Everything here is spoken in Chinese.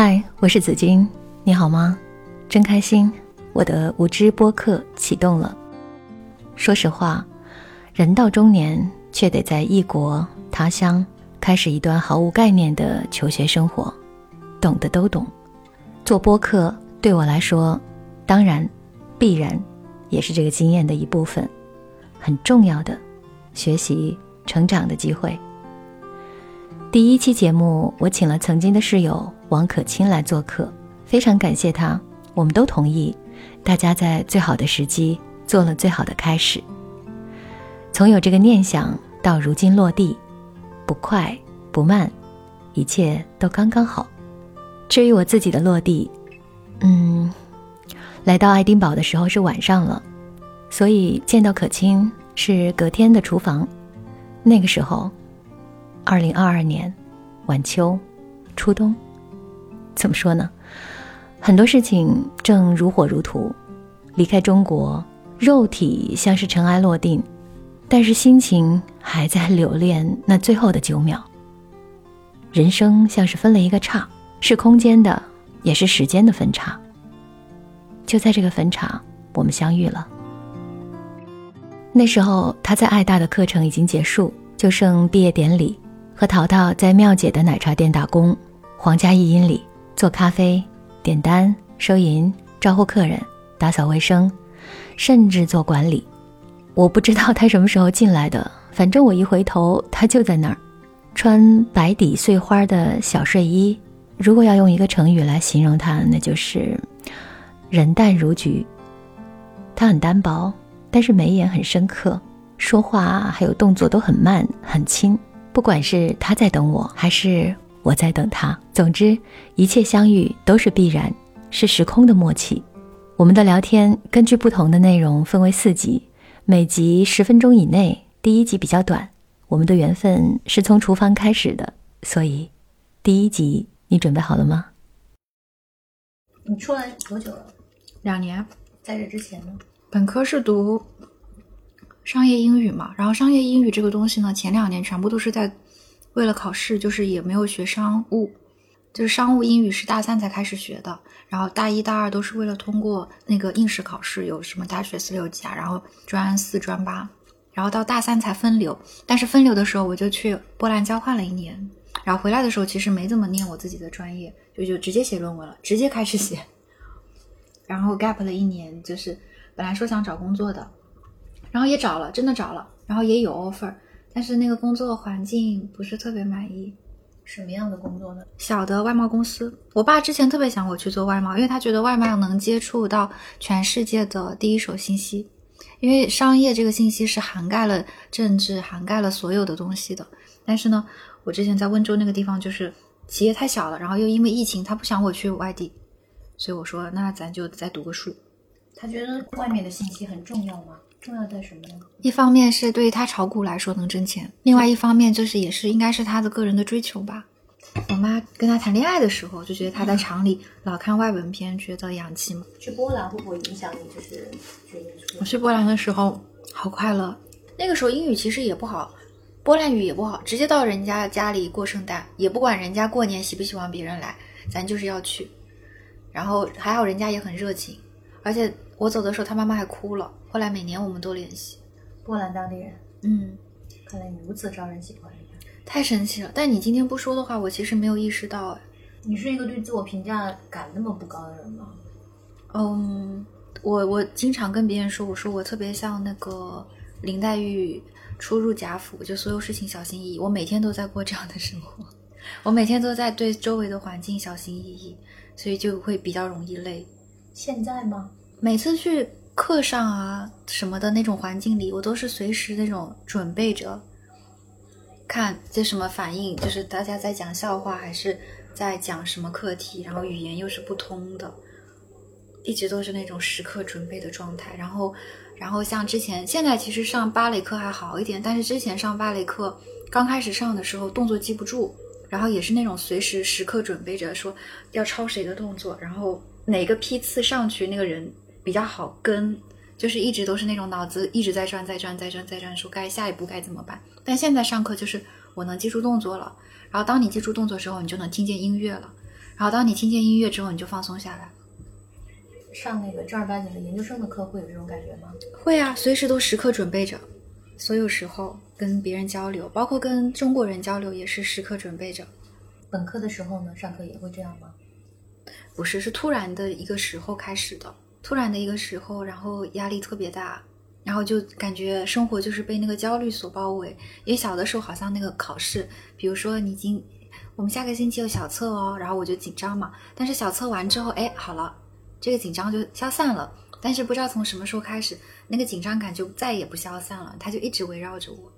嗨，我是紫金，你好吗？真开心，我的无知播客启动了。说实话，人到中年却得在异国他乡开始一段毫无概念的求学生活，懂的都懂。做播客对我来说，当然，必然，也是这个经验的一部分，很重要的学习成长的机会。第一期节目，我请了曾经的室友王可清来做客，非常感谢他。我们都同意，大家在最好的时机做了最好的开始。从有这个念想到如今落地，不快不慢，一切都刚刚好。至于我自己的落地，嗯，来到爱丁堡的时候是晚上了，所以见到可清是隔天的厨房。那个时候。二零二二年，晚秋，初冬，怎么说呢？很多事情正如火如荼。离开中国，肉体像是尘埃落定，但是心情还在留恋那最后的九秒。人生像是分了一个叉，是空间的，也是时间的分叉。就在这个分叉，我们相遇了。那时候他在爱大的课程已经结束，就剩毕业典礼。和淘淘在妙姐的奶茶店打工，皇家一英里做咖啡、点单、收银、招呼客人、打扫卫生，甚至做管理。我不知道他什么时候进来的，反正我一回头，他就在那儿，穿白底碎花的小睡衣。如果要用一个成语来形容他，那就是人淡如菊。他很单薄，但是眉眼很深刻，说话还有动作都很慢很轻。不管是他在等我，还是我在等他，总之一切相遇都是必然，是时空的默契。我们的聊天根据不同的内容分为四集，每集十分钟以内。第一集比较短。我们的缘分是从厨房开始的，所以第一集你准备好了吗？你出来多久了？两年。在这之前呢？本科是读。商业英语嘛，然后商业英语这个东西呢，前两年全部都是在为了考试，就是也没有学商务，就是商务英语是大三才开始学的，然后大一、大二都是为了通过那个应试考试，有什么大学四六级啊，然后专四、专八，然后到大三才分流。但是分流的时候，我就去波兰交换了一年，然后回来的时候其实没怎么念我自己的专业，就就直接写论文了，直接开始写，然后 gap 了一年，就是本来说想找工作的。然后也找了，真的找了，然后也有 offer，但是那个工作环境不是特别满意。什么样的工作呢？小的外贸公司。我爸之前特别想我去做外贸，因为他觉得外贸能接触到全世界的第一手信息，因为商业这个信息是涵盖了政治、涵盖了所有的东西的。但是呢，我之前在温州那个地方就是企业太小了，然后又因为疫情，他不想我去外地，所以我说那咱就再读个书。他觉得外面的信息很重要吗？重要在什么呢？一方面是对于他炒股来说能挣钱，另外一方面就是也是应该是他的个人的追求吧。我妈跟他谈恋爱的时候就觉得他在厂里老看外文片，觉得洋气嘛。去波兰会不会影响你？就是我去波兰的时候好快乐，那个时候英语其实也不好，波兰语也不好，直接到人家家里过圣诞，也不管人家过年喜不喜欢别人来，咱就是要去。然后还好人家也很热情，而且我走的时候他妈妈还哭了。后来每年我们都联系，波兰当地人，嗯，看来你如此招人喜欢，太神奇了。但你今天不说的话，我其实没有意识到。你是一个对自我评价感那么不高的人吗？嗯，我我经常跟别人说，我说我特别像那个林黛玉初入贾府，就所有事情小心翼翼。我每天都在过这样的生活，我每天都在对周围的环境小心翼翼，所以就会比较容易累。现在吗？每次去。课上啊什么的那种环境里，我都是随时那种准备着，看这什么反应，就是大家在讲笑话还是在讲什么课题，然后语言又是不通的，一直都是那种时刻准备的状态。然后，然后像之前，现在其实上芭蕾课还好一点，但是之前上芭蕾课刚开始上的时候，动作记不住，然后也是那种随时时刻准备着说要抄谁的动作，然后哪个批次上去那个人。比较好跟，就是一直都是那种脑子一直在转，在转，在转，在转，说该下一步该怎么办。但现在上课就是我能记住动作了，然后当你记住动作之后，你就能听见音乐了，然后当你听见音乐之后，你就放松下来。上那个正儿八经的研究生的课会有这种感觉吗？会啊，随时都时刻准备着，所有时候跟别人交流，包括跟中国人交流，也是时刻准备着。本科的时候呢，上课也会这样吗？不是，是突然的一个时候开始的，突然的一个时候，然后压力特别大，然后就感觉生活就是被那个焦虑所包围。因为小的时候好像那个考试，比如说你已经，我们下个星期有小测哦，然后我就紧张嘛。但是小测完之后，哎，好了，这个紧张就消散了。但是不知道从什么时候开始，那个紧张感就再也不消散了，它就一直围绕着我。